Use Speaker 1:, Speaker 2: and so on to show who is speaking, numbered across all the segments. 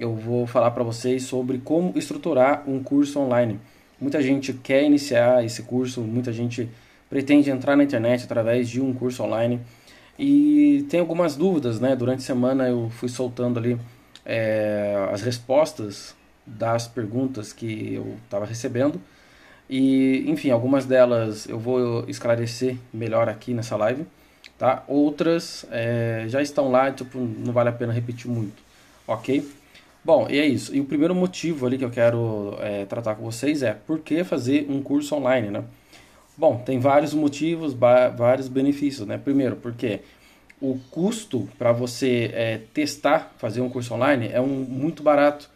Speaker 1: eu vou falar para vocês sobre como estruturar um curso online. Muita gente quer iniciar esse curso, muita gente pretende entrar na internet através de um curso online e tem algumas dúvidas, né? Durante a semana eu fui soltando ali é, as respostas das perguntas que eu estava recebendo e, enfim, algumas delas eu vou esclarecer melhor aqui nessa live, tá? Outras é, já estão lá, tipo, não vale a pena repetir muito, ok? Bom, e é isso. E o primeiro motivo ali que eu quero é, tratar com vocês é por que fazer um curso online, né? Bom, tem vários motivos, vários benefícios, né? Primeiro, porque o custo para você é, testar, fazer um curso online é um, muito barato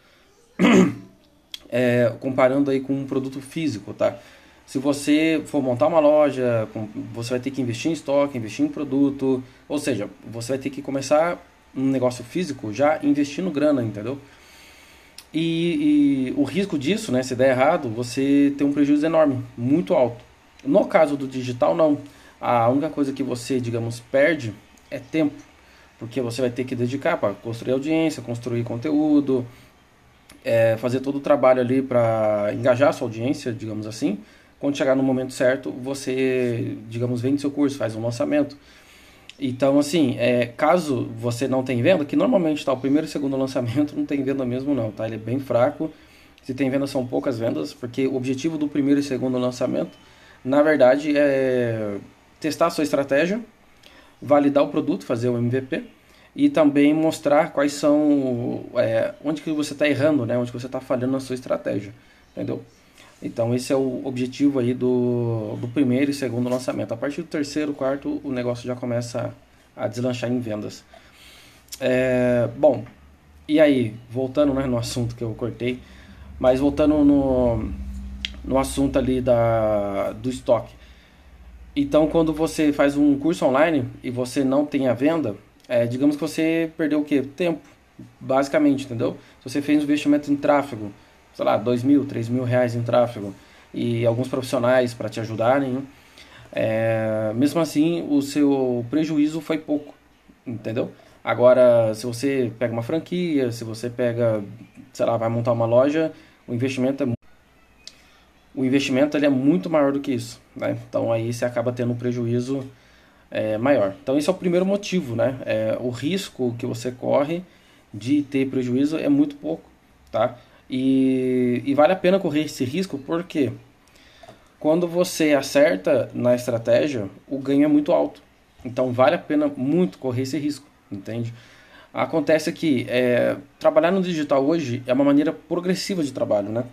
Speaker 1: é, comparando aí com um produto físico, tá? Se você for montar uma loja, você vai ter que investir em estoque, investir em produto, ou seja, você vai ter que começar um negócio físico já investindo grana, entendeu? E, e, o risco disso, né, se der errado, você tem um prejuízo enorme, muito alto. No caso do digital, não. A única coisa que você, digamos, perde é tempo, porque você vai ter que dedicar para construir audiência, construir conteúdo, é, fazer todo o trabalho ali para engajar a sua audiência, digamos assim. Quando chegar no momento certo, você, digamos, vende seu curso, faz um lançamento. Então, assim, é, caso você não tenha venda, que normalmente está o primeiro e segundo lançamento não tem venda mesmo não, tá? Ele é bem fraco. Se tem venda são poucas vendas, porque o objetivo do primeiro e segundo lançamento, na verdade, é testar a sua estratégia, validar o produto, fazer o MVP e também mostrar quais são é, onde que você está errando, né? Onde que você está falhando na sua estratégia, entendeu? Então esse é o objetivo aí do, do primeiro e segundo lançamento. A partir do terceiro, quarto, o negócio já começa a deslanchar em vendas. É, bom, e aí, voltando né, no assunto que eu cortei, mas voltando no, no assunto ali da, do estoque. Então, quando você faz um curso online e você não tem a venda, é, digamos que você perdeu o quê? Tempo, basicamente, entendeu? Se você fez um investimento em tráfego, sei lá, dois mil, três mil reais em tráfego e alguns profissionais para te ajudarem, é, mesmo assim o seu prejuízo foi pouco, entendeu? Agora, se você pega uma franquia, se você pega, sei lá, vai montar uma loja, o investimento é o investimento ele é muito maior do que isso, né? Então aí você acaba tendo um prejuízo é, maior. Então esse é o primeiro motivo, né? É, o risco que você corre de ter prejuízo é muito pouco, tá? E, e vale a pena correr esse risco porque quando você acerta na estratégia, o ganho é muito alto. Então vale a pena muito correr esse risco, entende? Acontece que é, trabalhar no digital hoje é uma maneira progressiva de trabalho, né?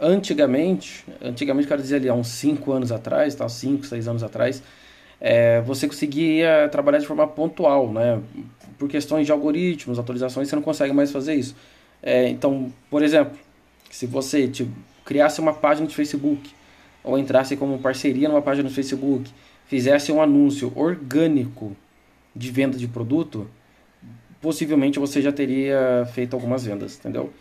Speaker 1: Antigamente, antigamente quero dizer ali, há uns 5 anos atrás, tá? 5, 6 anos atrás, é, você conseguia trabalhar de forma pontual, né? Por questões de algoritmos, atualizações, você não consegue mais fazer isso. É, então, por exemplo, se você tipo, criasse uma página de Facebook ou entrasse como parceria numa página do Facebook, fizesse um anúncio orgânico de venda de produto, possivelmente você já teria feito algumas vendas, entendeu?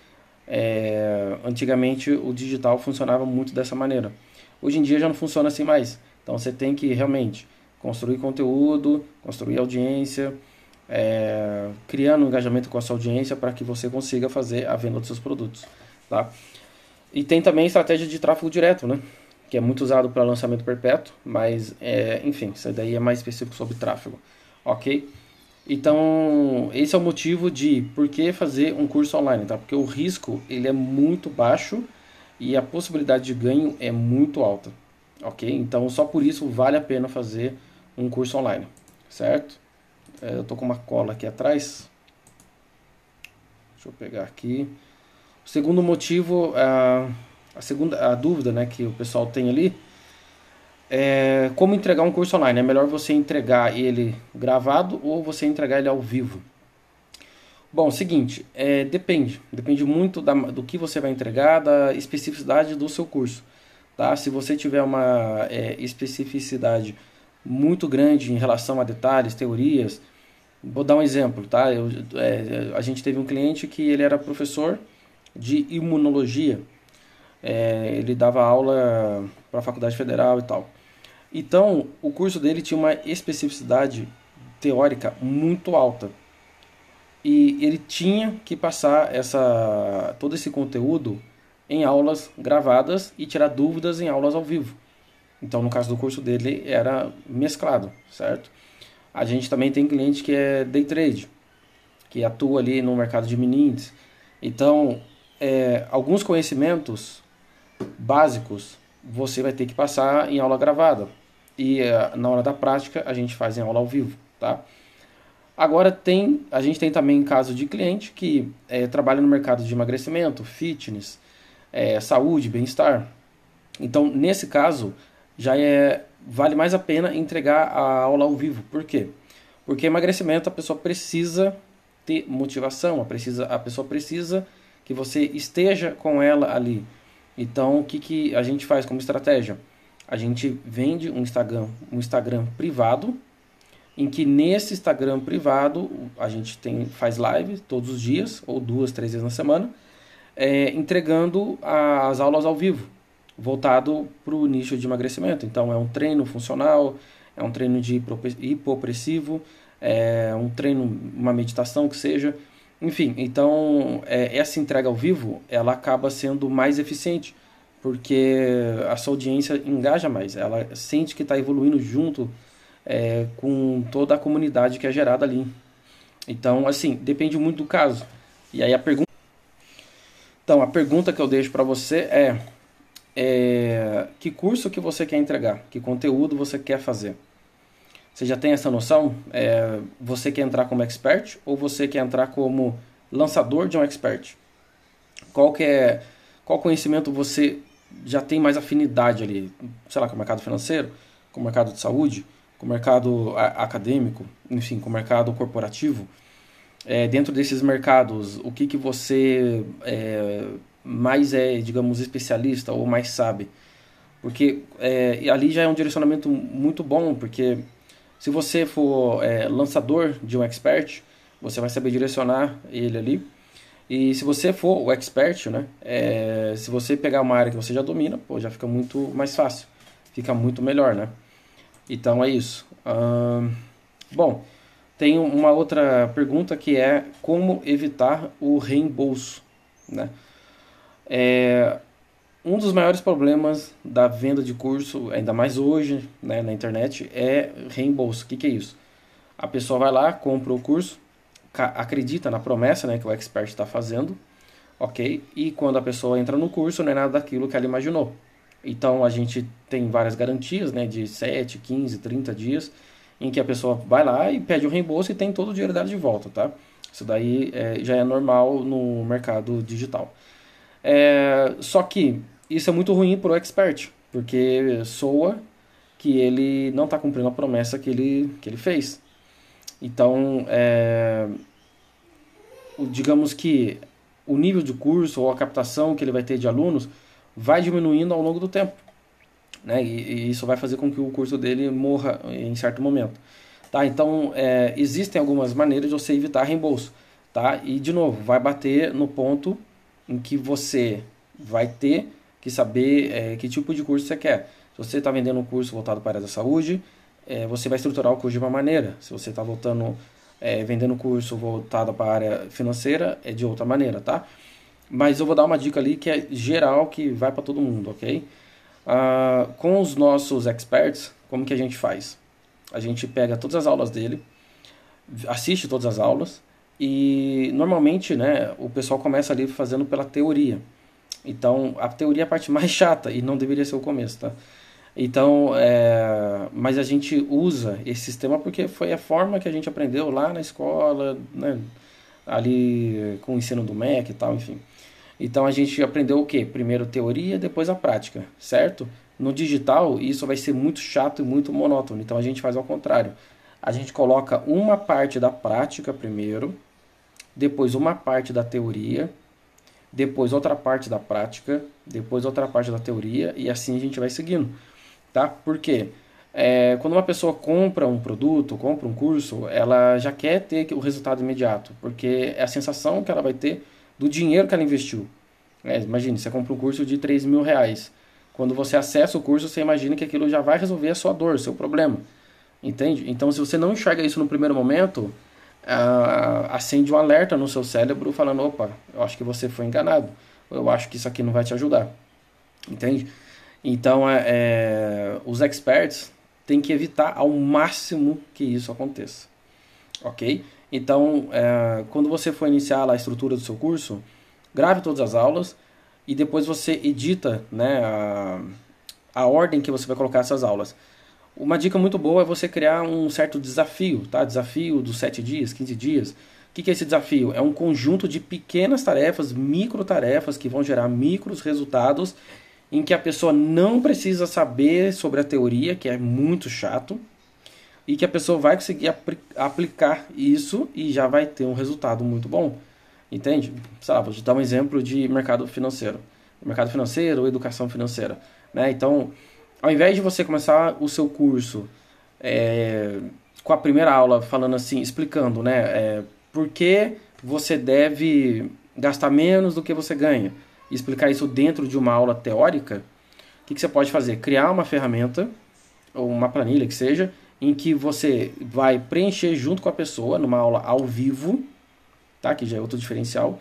Speaker 1: É, antigamente o digital funcionava muito dessa maneira. Hoje em dia já não funciona assim mais. Então você tem que realmente construir conteúdo, construir audiência, é, criando um engajamento com a sua audiência para que você consiga fazer a venda dos seus produtos. Tá? E tem também a estratégia de tráfego direto, né? que é muito usado para lançamento perpétuo, mas é, enfim, isso daí é mais específico sobre tráfego. Ok? Então, esse é o motivo de por que fazer um curso online, tá? Porque o risco ele é muito baixo e a possibilidade de ganho é muito alta. Ok? Então, só por isso vale a pena fazer um curso online, certo? É, eu tô com uma cola aqui atrás. Deixa eu pegar aqui. O segundo motivo, a, a segunda a dúvida né, que o pessoal tem ali é como entregar um curso online. É melhor você entregar ele gravado ou você entregar ele ao vivo? Bom, seguinte, é, depende. Depende muito da, do que você vai entregar, da especificidade do seu curso. Tá? Se você tiver uma é, especificidade muito grande em relação a detalhes, teorias. Vou dar um exemplo, tá? Eu, é, a gente teve um cliente que ele era professor de imunologia. É, ele dava aula para a faculdade federal e tal. Então, o curso dele tinha uma especificidade teórica muito alta. e ele tinha que passar essa todo esse conteúdo em aulas gravadas e tirar dúvidas em aulas ao vivo. Então, no caso do curso dele, era mesclado, certo? A gente também tem cliente que é day trade, que atua ali no mercado de mini índice. Então, é, alguns conhecimentos básicos você vai ter que passar em aula gravada. E é, na hora da prática, a gente faz em aula ao vivo, tá? Agora tem, a gente tem também caso de cliente que é, trabalha no mercado de emagrecimento, fitness, é, saúde, bem-estar. Então, nesse caso, já é vale mais a pena entregar a aula ao vivo. Por quê? Porque emagrecimento a pessoa precisa ter motivação, a, precisa, a pessoa precisa que você esteja com ela ali. Então, o que, que a gente faz como estratégia? A gente vende um Instagram, um Instagram privado, em que nesse Instagram privado a gente tem, faz live todos os dias, ou duas, três vezes na semana, é, entregando as aulas ao vivo voltado para o nicho de emagrecimento. Então, é um treino funcional, é um treino de hipopressivo, é um treino, uma meditação que seja. Enfim, então é, essa entrega ao vivo ela acaba sendo mais eficiente porque a sua audiência engaja mais, ela sente que está evoluindo junto é, com toda a comunidade que é gerada ali. Então, assim, depende muito do caso. E aí a pergunta. Então, a pergunta que eu deixo para você é é, que curso que você quer entregar, que conteúdo você quer fazer. Você já tem essa noção? É, você quer entrar como expert ou você quer entrar como lançador de um expert? Qual que é, qual conhecimento você já tem mais afinidade ali? Sei lá, com o mercado financeiro, com o mercado de saúde, com o mercado acadêmico, enfim, com o mercado corporativo. É, dentro desses mercados, o que, que você é, mais é, digamos, especialista ou mais sabe. Porque é, ali já é um direcionamento muito bom, porque se você for é, lançador de um expert, você vai saber direcionar ele ali. E se você for o expert, né, é, se você pegar uma área que você já domina, pô, já fica muito mais fácil, fica muito melhor, né? Então é isso. Hum, bom, tem uma outra pergunta que é como evitar o reembolso, né? É, um dos maiores problemas da venda de curso, ainda mais hoje né, na internet, é reembolso. O que, que é isso? A pessoa vai lá, compra o curso, acredita na promessa né, que o expert está fazendo, ok? E quando a pessoa entra no curso, não é nada daquilo que ela imaginou. Então a gente tem várias garantias né, de 7, 15, 30 dias em que a pessoa vai lá e pede o reembolso e tem todo o dinheiro dela de volta, tá? Isso daí é, já é normal no mercado digital. É, só que isso é muito ruim para o expert, porque soa que ele não está cumprindo a promessa que ele, que ele fez. Então, é, digamos que o nível de curso ou a captação que ele vai ter de alunos vai diminuindo ao longo do tempo. Né? E, e isso vai fazer com que o curso dele morra em certo momento. Tá? Então, é, existem algumas maneiras de você evitar reembolso. Tá? E, de novo, vai bater no ponto em que você vai ter que saber é, que tipo de curso você quer. Se você está vendendo um curso voltado para a área da saúde, é, você vai estruturar o curso de uma maneira. Se você está voltando, é, vendendo curso voltado para a área financeira, é de outra maneira, tá? Mas eu vou dar uma dica ali que é geral, que vai para todo mundo, ok? Ah, com os nossos experts, como que a gente faz? A gente pega todas as aulas dele, assiste todas as aulas, e normalmente, né, o pessoal começa ali fazendo pela teoria. Então, a teoria é a parte mais chata e não deveria ser o começo, tá? Então, é, mas a gente usa esse sistema porque foi a forma que a gente aprendeu lá na escola, né, ali com o ensino do MEC e tal, enfim. Então a gente aprendeu o que? Primeiro teoria, depois a prática, certo? No digital, isso vai ser muito chato e muito monótono. Então a gente faz ao contrário. A gente coloca uma parte da prática primeiro, depois uma parte da teoria, depois outra parte da prática, depois outra parte da teoria e assim a gente vai seguindo, tá? Porque é, quando uma pessoa compra um produto, compra um curso, ela já quer ter o resultado imediato, porque é a sensação que ela vai ter do dinheiro que ela investiu. É, imagine, você compra um curso de 3 mil reais. Quando você acessa o curso, você imagina que aquilo já vai resolver a sua dor, seu problema. Entende? Então, se você não enxerga isso no primeiro momento, uh, acende um alerta no seu cérebro falando: opa, eu acho que você foi enganado, eu acho que isso aqui não vai te ajudar. Entende? Então, é, é, os experts têm que evitar ao máximo que isso aconteça. Ok? Então, é, quando você for iniciar a estrutura do seu curso, grave todas as aulas e depois você edita né, a, a ordem que você vai colocar essas aulas. Uma dica muito boa é você criar um certo desafio, tá? Desafio dos 7 dias, 15 dias. O que é esse desafio? É um conjunto de pequenas tarefas, micro tarefas que vão gerar micros resultados em que a pessoa não precisa saber sobre a teoria, que é muito chato, e que a pessoa vai conseguir apl aplicar isso e já vai ter um resultado muito bom. Entende? Sei lá, vou te dar um exemplo de mercado financeiro. Mercado financeiro educação financeira. Né? Então, ao invés de você começar o seu curso é, com a primeira aula falando assim, explicando, né, é, por que você deve gastar menos do que você ganha, e explicar isso dentro de uma aula teórica, o que, que você pode fazer? Criar uma ferramenta ou uma planilha que seja, em que você vai preencher junto com a pessoa numa aula ao vivo, tá? Que já é outro diferencial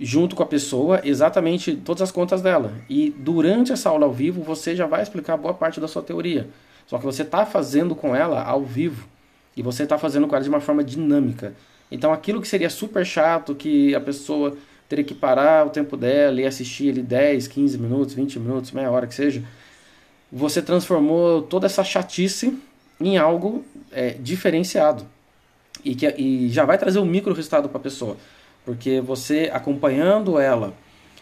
Speaker 1: junto com a pessoa exatamente todas as contas dela. E durante essa aula ao vivo você já vai explicar boa parte da sua teoria. Só que você está fazendo com ela ao vivo e você está fazendo com ela de uma forma dinâmica. Então aquilo que seria super chato, que a pessoa teria que parar o tempo dela e assistir ele 10, 15 minutos, 20 minutos, meia hora que seja, você transformou toda essa chatice em algo é, diferenciado. E, que, e já vai trazer um micro resultado para a pessoa. Porque você acompanhando ela,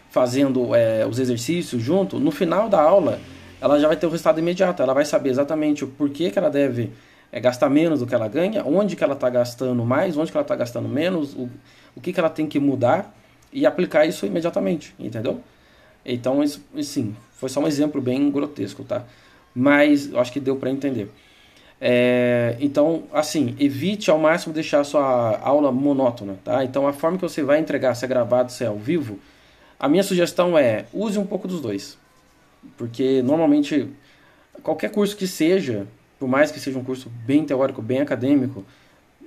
Speaker 1: fazendo é, os exercícios junto, no final da aula ela já vai ter o resultado imediato. Ela vai saber exatamente o porquê que ela deve é, gastar menos do que ela ganha, onde que ela está gastando mais, onde que ela está gastando menos, o, o que, que ela tem que mudar e aplicar isso imediatamente, entendeu? Então, isso, sim, foi só um exemplo bem grotesco, tá? Mas eu acho que deu para entender. É, então, assim, evite ao máximo deixar a sua aula monótona, tá? Então, a forma que você vai entregar, se é gravado, se é ao vivo, a minha sugestão é use um pouco dos dois. Porque, normalmente, qualquer curso que seja, por mais que seja um curso bem teórico, bem acadêmico,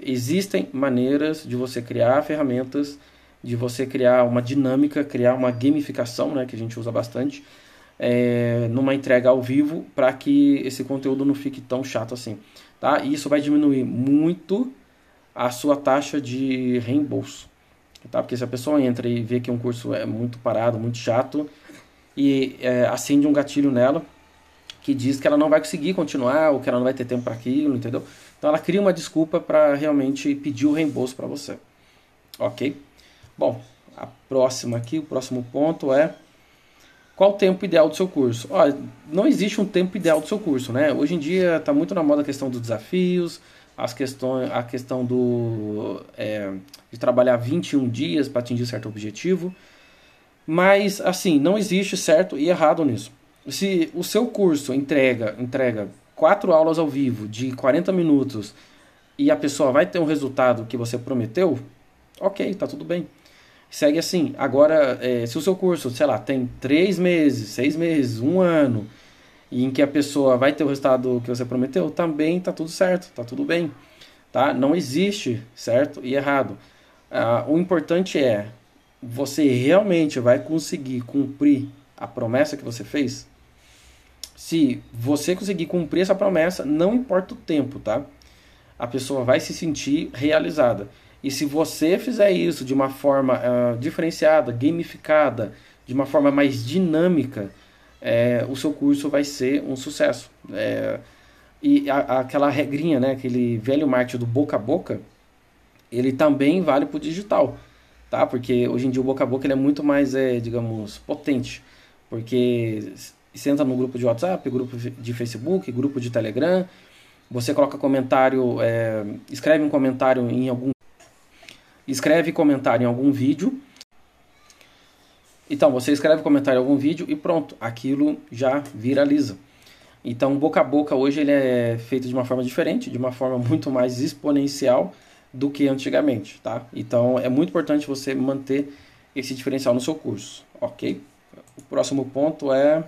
Speaker 1: existem maneiras de você criar ferramentas, de você criar uma dinâmica, criar uma gamificação, né, que a gente usa bastante, é, numa entrega ao vivo para que esse conteúdo não fique tão chato assim. Tá? E isso vai diminuir muito a sua taxa de reembolso. Tá? Porque se a pessoa entra e vê que um curso é muito parado, muito chato, e é, acende um gatilho nela que diz que ela não vai conseguir continuar ou que ela não vai ter tempo para aquilo, entendeu? Então ela cria uma desculpa para realmente pedir o reembolso para você. Ok? Bom, a próxima aqui, o próximo ponto é qual o tempo ideal do seu curso? Olha, não existe um tempo ideal do seu curso, né? Hoje em dia está muito na moda a questão dos desafios, as questões, a questão do, é, de trabalhar 21 dias para atingir certo objetivo. Mas, assim, não existe certo e errado nisso. Se o seu curso entrega, entrega quatro aulas ao vivo de 40 minutos e a pessoa vai ter um resultado que você prometeu, ok, tá tudo bem segue assim. Agora, é, se o seu curso, sei lá, tem três meses, seis meses, um ano, e em que a pessoa vai ter o resultado que você prometeu, também tá tudo certo, tá tudo bem. Tá? Não existe certo e errado. Ah, o importante é você realmente vai conseguir cumprir a promessa que você fez. Se você conseguir cumprir essa promessa, não importa o tempo, tá? A pessoa vai se sentir realizada. E se você fizer isso de uma forma uh, diferenciada, gamificada, de uma forma mais dinâmica, é, o seu curso vai ser um sucesso. É, e a, aquela regrinha, né, aquele velho marketing do boca a boca, ele também vale para o digital, tá? Porque hoje em dia o boca a boca ele é muito mais, é, digamos, potente, porque você entra no grupo de WhatsApp, grupo de Facebook, grupo de Telegram, você coloca comentário, é, escreve um comentário em algum escreve comentário em algum vídeo. Então, você escreve comentário em algum vídeo e pronto, aquilo já viraliza. Então, boca a boca hoje ele é feito de uma forma diferente, de uma forma muito mais exponencial do que antigamente, tá? Então, é muito importante você manter esse diferencial no seu curso, ok? O próximo ponto é...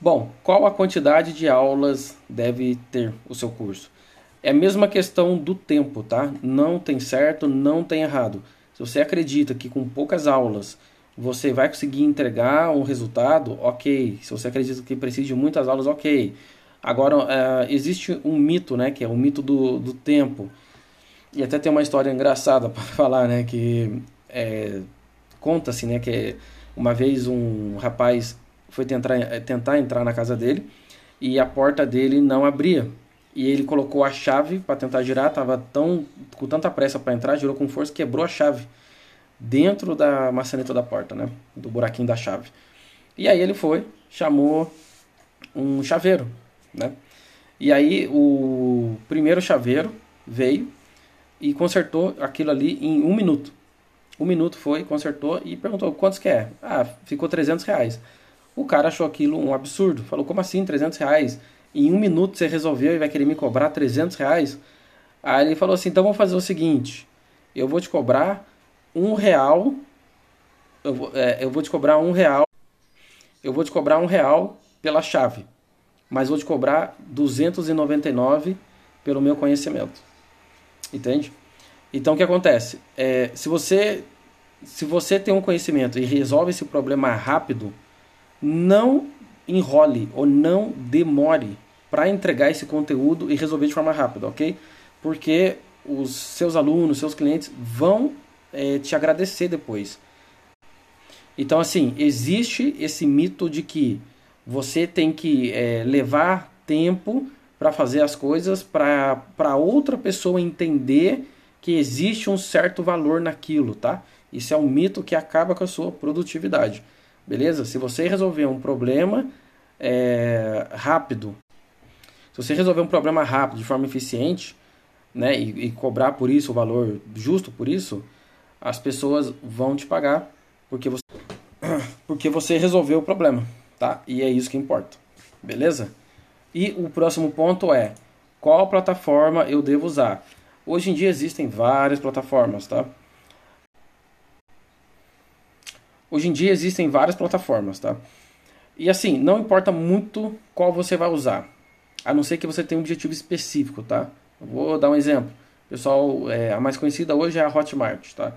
Speaker 1: Bom, qual a quantidade de aulas deve ter o seu curso? É a mesma questão do tempo, tá? Não tem certo, não tem errado. Se você acredita que com poucas aulas você vai conseguir entregar um resultado, ok. Se você acredita que precisa de muitas aulas, ok. Agora, uh, existe um mito, né? Que é o mito do, do tempo. E até tem uma história engraçada para falar, né? Que é, conta-se, né? Que uma vez um rapaz foi tentar, tentar entrar na casa dele e a porta dele não abria. E ele colocou a chave para tentar girar, tava tão com tanta pressa para entrar, girou com força, quebrou a chave dentro da maçaneta da porta, né? Do buraquinho da chave. E aí ele foi, chamou um chaveiro, né? E aí o primeiro chaveiro veio e consertou aquilo ali em um minuto. Um minuto foi, consertou e perguntou quantos que é? Ah, ficou 300 reais. O cara achou aquilo um absurdo. Falou, como assim 300 reais? Em um minuto você resolveu e vai querer me cobrar 300 reais? Aí ele falou assim, então vamos fazer o seguinte, eu vou te cobrar um real, eu vou, é, eu vou te cobrar um real, eu vou te cobrar um real pela chave, mas vou te cobrar 299 pelo meu conhecimento. Entende? Então o que acontece? É, se você se você tem um conhecimento e resolve esse problema rápido, não enrole ou não demore para entregar esse conteúdo e resolver de forma rápida, ok? Porque os seus alunos, seus clientes vão é, te agradecer depois. Então, assim, existe esse mito de que você tem que é, levar tempo para fazer as coisas para outra pessoa entender que existe um certo valor naquilo, tá? Isso é um mito que acaba com a sua produtividade, beleza? Se você resolver um problema é, rápido, se você resolver um problema rápido, de forma eficiente, né, e, e cobrar por isso o valor justo por isso, as pessoas vão te pagar porque você, porque você resolveu o problema, tá? E é isso que importa, beleza? E o próximo ponto é qual plataforma eu devo usar. Hoje em dia existem várias plataformas, tá? Hoje em dia existem várias plataformas, tá? E assim, não importa muito qual você vai usar, a não ser que você tenha um objetivo específico, tá? Vou dar um exemplo. Pessoal, é, a mais conhecida hoje é a Hotmart, tá?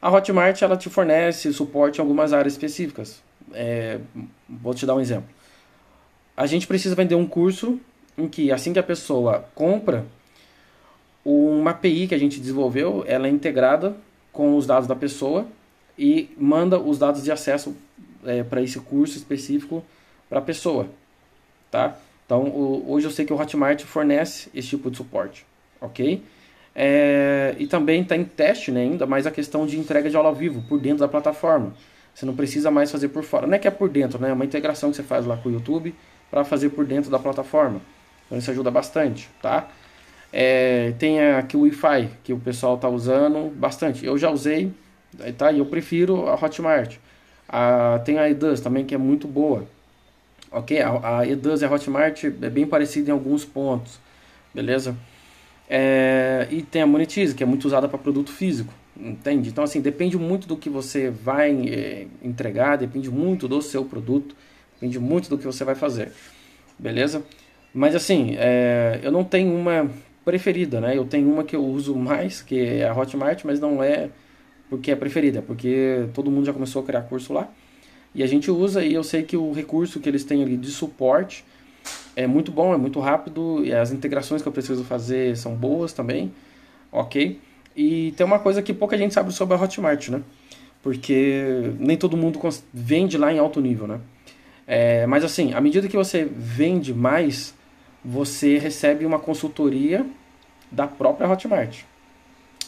Speaker 1: A Hotmart ela te fornece suporte em algumas áreas específicas. É, vou te dar um exemplo a gente precisa vender um curso em que assim que a pessoa compra, uma API que a gente desenvolveu, ela é integrada com os dados da pessoa e manda os dados de acesso é, para esse curso específico para a pessoa, tá? Então, o, hoje eu sei que o Hotmart fornece esse tipo de suporte, ok? É, e também está em teste né, ainda mais a questão de entrega de aula ao vivo por dentro da plataforma. Você não precisa mais fazer por fora. Não é que é por dentro, né? É uma integração que você faz lá com o YouTube para fazer por dentro da plataforma. Então isso ajuda bastante, tá? É, tem aqui o Wi-Fi que o pessoal está usando bastante. Eu já usei, tá? E eu prefiro a Hotmart. A, tem a Eduz também que é muito boa. Ok? A, a Eduz e a Hotmart é bem parecida em alguns pontos, beleza? É, e tem a Monetize que é muito usada para produto físico, entende? Então assim depende muito do que você vai é, entregar, depende muito do seu produto. Depende muito do que você vai fazer. Beleza? Mas assim, é, eu não tenho uma preferida, né? Eu tenho uma que eu uso mais, que é a Hotmart, mas não é porque é preferida, é porque todo mundo já começou a criar curso lá. E a gente usa e eu sei que o recurso que eles têm ali de suporte é muito bom, é muito rápido, e as integrações que eu preciso fazer são boas também, ok? E tem uma coisa que pouca gente sabe sobre a Hotmart, né? Porque nem todo mundo vende lá em alto nível, né? É, mas assim, à medida que você vende mais, você recebe uma consultoria da própria Hotmart.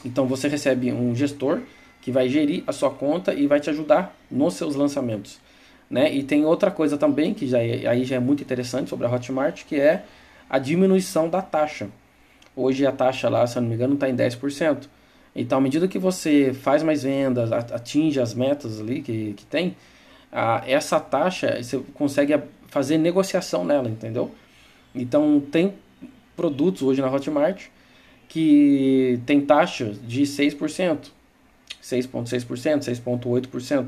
Speaker 1: Então você recebe um gestor que vai gerir a sua conta e vai te ajudar nos seus lançamentos. Né? E tem outra coisa também que já é, aí já é muito interessante sobre a Hotmart, que é a diminuição da taxa. Hoje a taxa lá, se eu não me engano, está em 10%. Então, à medida que você faz mais vendas, atinge as metas ali que, que tem, a, essa taxa você consegue fazer negociação nela, entendeu? Então tem produtos hoje na Hotmart que tem taxa de 6%, 6,6%, 6,8%,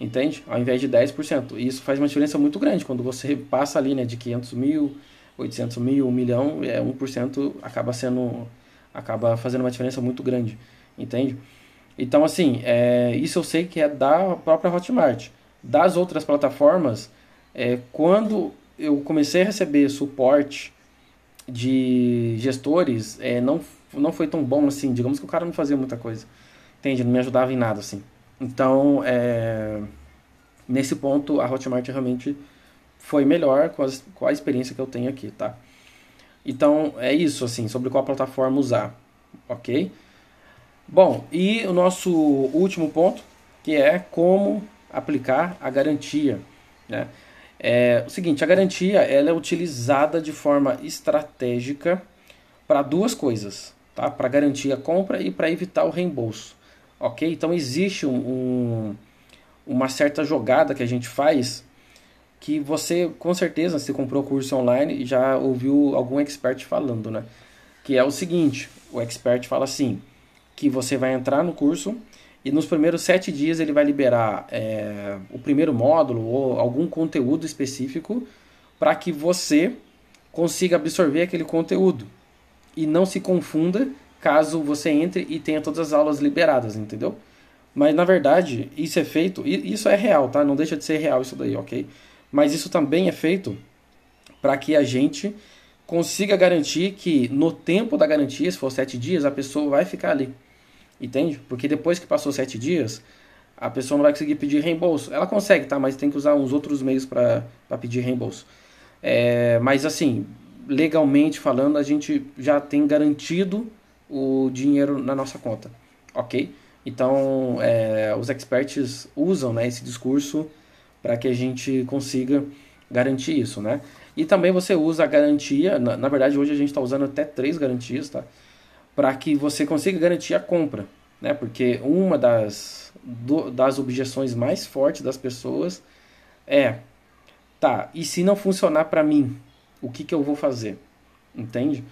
Speaker 1: entende? Ao invés de 10%. E isso faz uma diferença muito grande quando você passa ali né, de 500 mil 800 mil, 1 milhão, é 1% acaba sendo acaba fazendo uma diferença muito grande, entende? Então, assim, é, isso eu sei que é da própria Hotmart. Das outras plataformas, é, quando eu comecei a receber suporte de gestores, é, não, não foi tão bom assim. Digamos que o cara não fazia muita coisa, entende? Não me ajudava em nada, assim. Então, é, nesse ponto, a Hotmart realmente foi melhor com, as, com a experiência que eu tenho aqui, tá? Então, é isso, assim, sobre qual plataforma usar, ok? Bom, e o nosso último ponto, que é como aplicar a garantia, né? É o seguinte, a garantia ela é utilizada de forma estratégica para duas coisas, tá? Para garantir a compra e para evitar o reembolso, ok? Então existe um, um, uma certa jogada que a gente faz que você, com certeza, se comprou curso online já ouviu algum expert falando, né? Que é o seguinte, o expert fala assim, que você vai entrar no curso e nos primeiros sete dias ele vai liberar é, o primeiro módulo ou algum conteúdo específico para que você consiga absorver aquele conteúdo e não se confunda caso você entre e tenha todas as aulas liberadas, entendeu? Mas na verdade isso é feito, isso é real, tá? Não deixa de ser real isso daí, ok? Mas isso também é feito para que a gente consiga garantir que no tempo da garantia, se for sete dias, a pessoa vai ficar ali. Entende? Porque depois que passou sete dias, a pessoa não vai conseguir pedir reembolso. Ela consegue, tá? Mas tem que usar uns outros meios para pedir reembolso. É, mas assim, legalmente falando, a gente já tem garantido o dinheiro na nossa conta, ok? Então, é, os experts usam né, esse discurso para que a gente consiga garantir isso, né? E também você usa a garantia, na, na verdade hoje a gente está usando até três garantias, tá? para que você consiga garantir a compra, né? Porque uma das, do, das objeções mais fortes das pessoas é, tá, e se não funcionar para mim, o que, que eu vou fazer? Entende?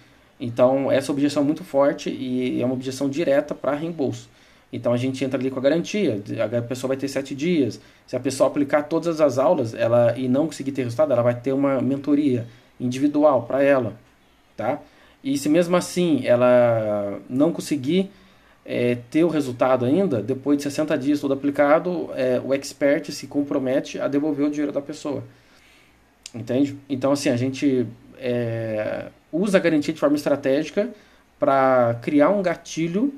Speaker 1: Então, essa objeção é muito forte e é uma objeção direta para reembolso. Então, a gente entra ali com a garantia, a pessoa vai ter sete dias. Se a pessoa aplicar todas as aulas ela e não conseguir ter resultado, ela vai ter uma mentoria individual para ela, tá? E se mesmo assim ela não conseguir é, ter o resultado ainda, depois de 60 dias todo aplicado, é, o expert se compromete a devolver o dinheiro da pessoa. Entende? Então, assim, a gente é, usa a garantia de forma estratégica para criar um gatilho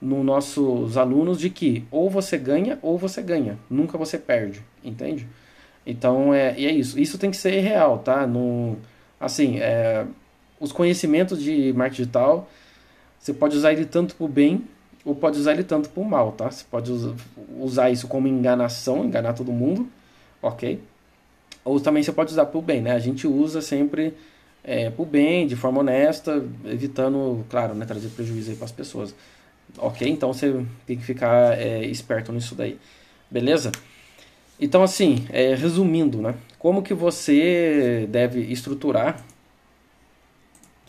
Speaker 1: nos nossos alunos de que ou você ganha ou você ganha, nunca você perde, entende? Então, é, e é isso. Isso tem que ser real, tá? No, assim, é, os conhecimentos de marketing digital, você pode usar ele tanto para o bem ou pode usar ele tanto para o mal, tá? Você pode usar isso como enganação, enganar todo mundo, ok? Ou também você pode usar para o bem, né? A gente usa sempre é, bem, de forma honesta, evitando, claro, né, trazer prejuízo para as pessoas. Ok? Então você tem que ficar é, esperto nisso daí. Beleza? Então, assim, é, resumindo, né? Como que você deve estruturar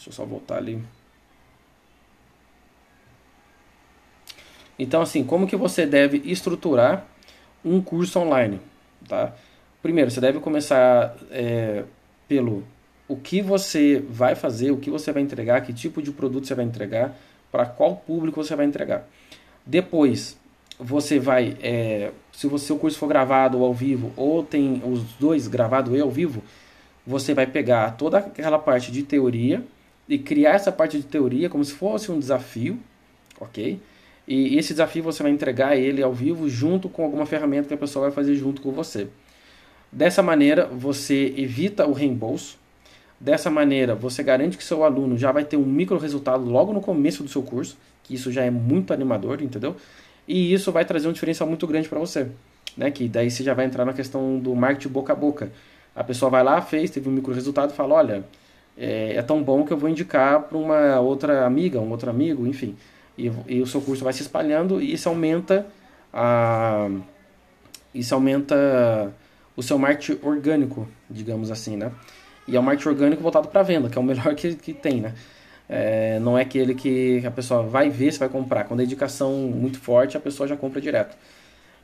Speaker 1: Deixa eu só voltar ali. Então, assim, como que você deve estruturar um curso online? Tá? Primeiro, você deve começar é, pelo o que você vai fazer, o que você vai entregar, que tipo de produto você vai entregar, para qual público você vai entregar. Depois, você vai, é, se o seu curso for gravado ou ao vivo, ou tem os dois gravado e ao vivo, você vai pegar toda aquela parte de teoria e criar essa parte de teoria como se fosse um desafio, ok? E esse desafio você vai entregar ele ao vivo junto com alguma ferramenta que a pessoa vai fazer junto com você. Dessa maneira, você evita o reembolso. Dessa maneira, você garante que seu aluno já vai ter um micro resultado logo no começo do seu curso, que isso já é muito animador, entendeu? E isso vai trazer um diferencial muito grande para você, né? Que daí você já vai entrar na questão do marketing boca a boca. A pessoa vai lá, fez, teve um micro resultado, fala, olha, é, é tão bom que eu vou indicar para uma outra amiga, um outro amigo, enfim. E, e, o seu curso vai se espalhando e isso aumenta a isso aumenta o seu marketing orgânico, digamos assim, né? E é o marketing orgânico voltado para venda, que é o melhor que, que tem, né? É, não é aquele que a pessoa vai ver se vai comprar. Quando a indicação muito forte, a pessoa já compra direto.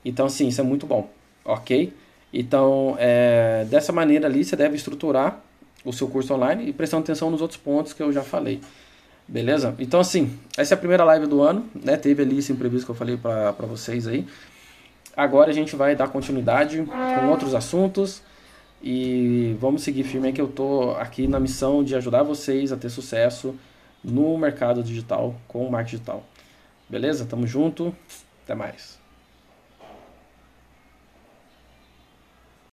Speaker 1: Então, assim, isso é muito bom, ok? Então, é, dessa maneira ali, você deve estruturar o seu curso online e prestando atenção nos outros pontos que eu já falei. Beleza? Então, assim, essa é a primeira live do ano, né? Teve ali esse imprevisto que eu falei para vocês aí. Agora a gente vai dar continuidade com outros assuntos e vamos seguir firme que eu tô aqui na missão de ajudar vocês a ter sucesso no mercado digital com o marketing digital. Beleza? Tamo junto. Até mais.